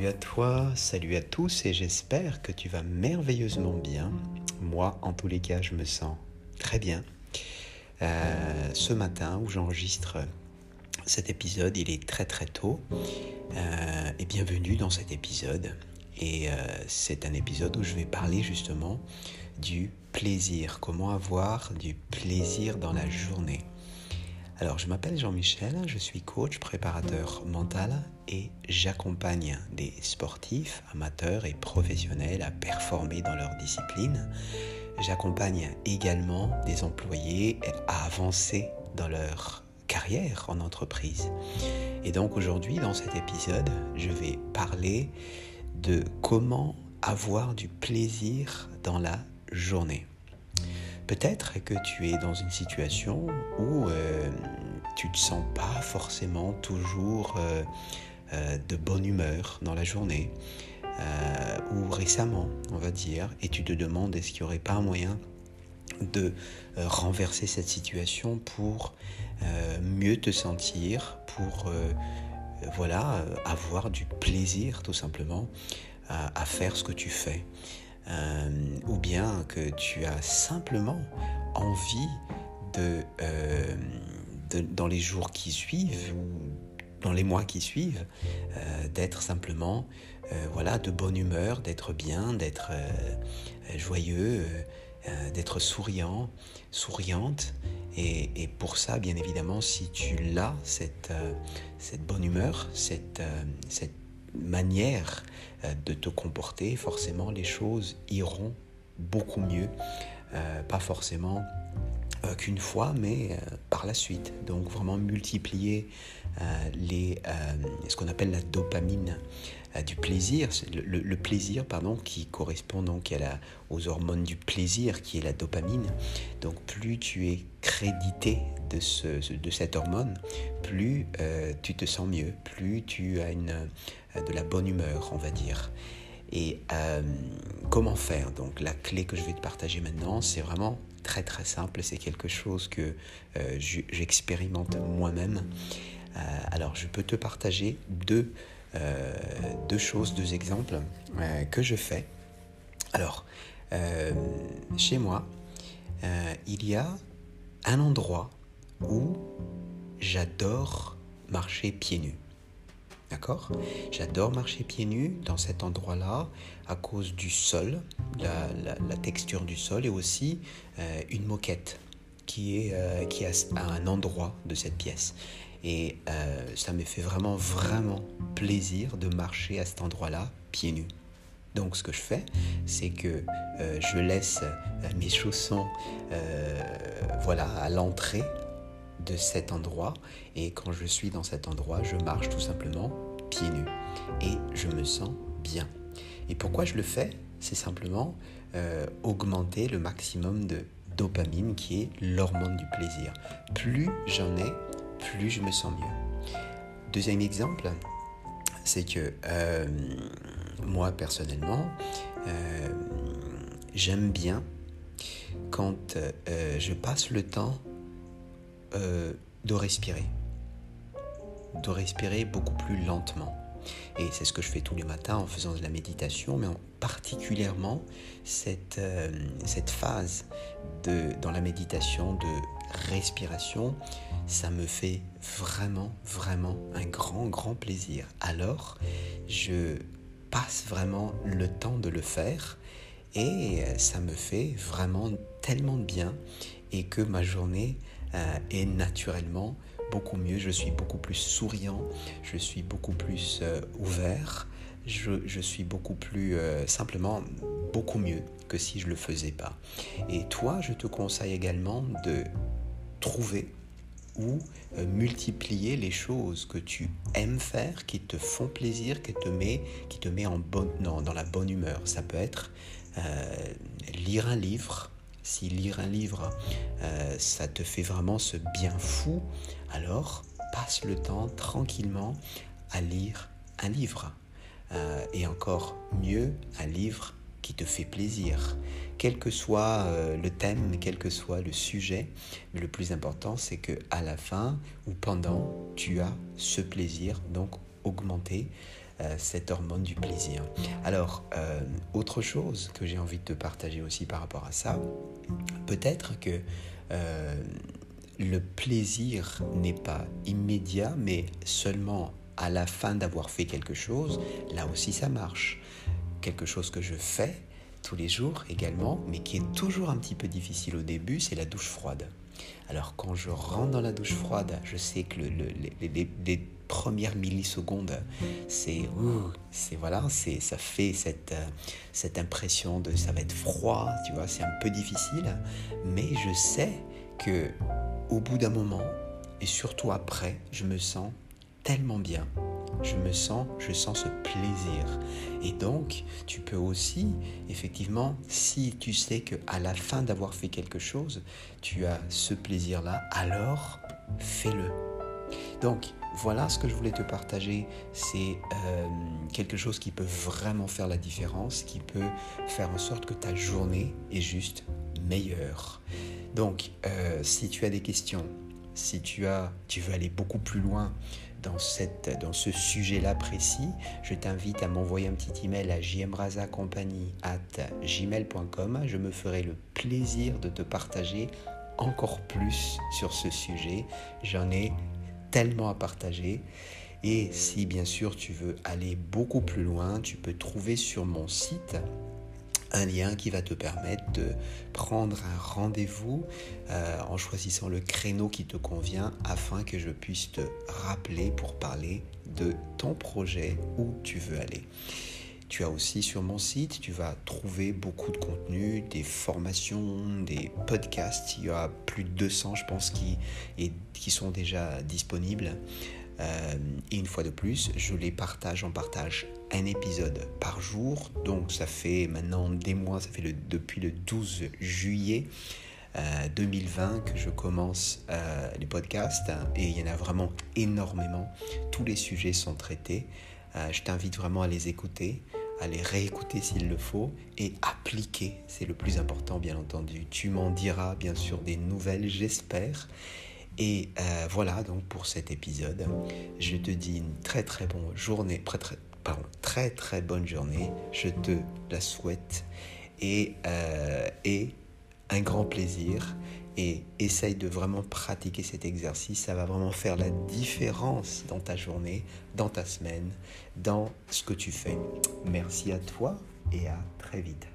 Salut à toi, salut à tous et j'espère que tu vas merveilleusement bien. Moi, en tous les cas, je me sens très bien. Euh, ce matin où j'enregistre cet épisode, il est très très tôt. Euh, et bienvenue dans cet épisode. Et euh, c'est un épisode où je vais parler justement du plaisir, comment avoir du plaisir dans la journée. Alors, je m'appelle Jean-Michel, je suis coach préparateur mental et j'accompagne des sportifs, amateurs et professionnels à performer dans leur discipline. J'accompagne également des employés à avancer dans leur carrière en entreprise. Et donc aujourd'hui, dans cet épisode, je vais parler de comment avoir du plaisir dans la journée. Peut-être que tu es dans une situation où euh, tu ne te sens pas forcément toujours euh, euh, de bonne humeur dans la journée, ou récemment, on va dire, et tu te demandes est-ce qu'il n'y aurait pas un moyen de renverser cette situation pour mieux te sentir, pour voilà, avoir du plaisir tout simplement à faire ce que tu fais. Euh, ou bien que tu as simplement envie de, euh, dans les jours qui suivent ou dans les mois qui suivent, euh, d'être simplement voilà, de bonne humeur, d'être bien, d'être joyeux, d'être souriant, souriante. Et, pour ça, bien évidemment, si tu l'as, cette, cette bonne humeur, cette, cette manière euh, de te comporter, forcément les choses iront beaucoup mieux. Euh, pas forcément euh, qu'une fois, mais par la suite. Donc vraiment multiplier ce qu'on appelle la dopamine du plaisir, le, plaisir pardon, qui correspond donc à la, aux hormones du plaisir, qui est la dopamine. Donc plus tu es crédité de, ce, de cette hormone, plus tu te sens mieux, plus tu as une, de la bonne humeur, on va dire. Et euh, comment faire? Donc la clé que je vais te partager maintenant, c'est vraiment très très simple. C'est quelque chose que euh, j'expérimente moi-même. Euh, alors je peux te partager deux choses, deux exemples que je fais. Alors chez moi, il y a un endroit où j'adore marcher pieds nus. D'accord? J'adore marcher pieds nus dans cet endroit-là à cause du sol, la, texture du sol et aussi euh, une moquette qui est, euh, à un endroit de cette pièce. Et euh, ça me fait vraiment, vraiment plaisir de marcher à cet endroit-là pieds nus. Donc ce que je fais, c'est que je laisse mes chaussons voilà, à l'entrée de cet endroit. Et quand je suis dans cet endroit, je marche tout simplement pieds nus. Et je me sens bien. Et pourquoi je le fais? C'est simplement euh, augmenter le maximum de dopamine qui est l'hormone du plaisir. Plus j'en ai, plus je me sens mieux. Deuxième exemple, c'est que euh, moi personnellement, euh, j'aime bien quand je passe le temps euh, de respirer. De respirer beaucoup plus lentement. Et c'est ce que je fais tous les matins en faisant de la méditation, mais particulièrement cette, euh, cette phase de, dans la méditation de respiration, ça me fait vraiment, vraiment un grand, grand plaisir. Alors, je passe vraiment le temps de le faire et ça me fait vraiment tellement de bien et que ma journée euh, est naturellement beaucoup mieux. Je suis beaucoup plus souriant, je suis beaucoup plus euh, ouvert, je, suis beaucoup plus euh, simplement beaucoup mieux que si je le faisais pas. Et toi, je te conseille également de trouver ou multiplier les choses que tu aimes faire, qui te font plaisir, qui te met, qui te met en bonne, dans la bonne humeur. Ça peut être lire un livre, si lire un livre, euh, ça te fait vraiment ce bien fou, alors passe le temps tranquillement à lire un livre. Euh, et encore mieux, un livre qui te fait plaisir. Quel que soit euh, le thème, quel que soit le sujet, mais le plus important, c'est que à la fin ou pendant, tu as ce plaisir, donc augmenter cette hormone du plaisir. Alors, autre chose que j'ai envie de te partager aussi par rapport à ça, peut-être que le plaisir n'est pas immédiat, mais seulement à la fin d'avoir fait quelque chose, là aussi ça marche. Quelque chose que je fais tous les jours également, mais qui est toujours un petit peu difficile au début, c'est la douche froide. Alors quand je rentre dans la douche froide, je sais que les, premières millisecondes, c'est c'est voilà, c'est ça fait cette cette impression de ça va être froid, tu vois, c'est un peu difficile, mais je sais que au bout d'un moment, et surtout après, je me sens tellement bien. Je me sens, je sens ce plaisir. Et donc, tu peux aussi, effectivement, si tu sais que à la fin d'avoir fait quelque chose, tu as ce plaisir-là, alors fais-le. Donc, voilà ce que je voulais te partager. C'est euh, quelque chose qui peut vraiment faire la différence, qui peut faire en sorte que ta journée est juste meilleure. Donc, euh, si tu as des questions, si tu, as, tu veux aller beaucoup plus loin dans, ce sujet-là précis, je t'invite à m'envoyer un petit email à gmail.com. Je me ferai le plaisir de te partager encore plus sur ce sujet. J'en ai tellement à partager. Et si bien sûr tu veux aller beaucoup plus loin, tu peux trouver sur mon site un lien qui va te permettre de prendre un rendez-vous euh, en choisissant le créneau qui te convient afin que je puisse te rappeler pour parler de ton projet où tu veux aller. Tu as aussi sur mon site, tu vas trouver beaucoup de contenu, des formations, des podcasts. Il y a plus de 200, je pense, qui, qui sont déjà disponibles. Euh, et une fois de plus, je les partage, en partage un épisode par jour. Donc ça fait maintenant des mois, ça fait le, depuis le 12 juillet 2020 euh, que je commence euh, les podcasts. Et il y en a vraiment énormément. Tous les sujets sont traités. je t'invite vraiment à les écouter à les réécouter s'il le faut et appliquer, c'est le plus important bien entendu. Tu m'en diras bien sûr des nouvelles, j'espère. Et euh, voilà donc pour cet épisode. Je te dis une très très bonne journée, très très, pardon, très bonne journée. Je te la souhaite et, euh, et un grand plaisir. Et essaye de vraiment pratiquer cet exercice. Ça va vraiment faire la différence dans ta journée, dans ta semaine, dans ce que tu fais. Merci à toi et à très vite.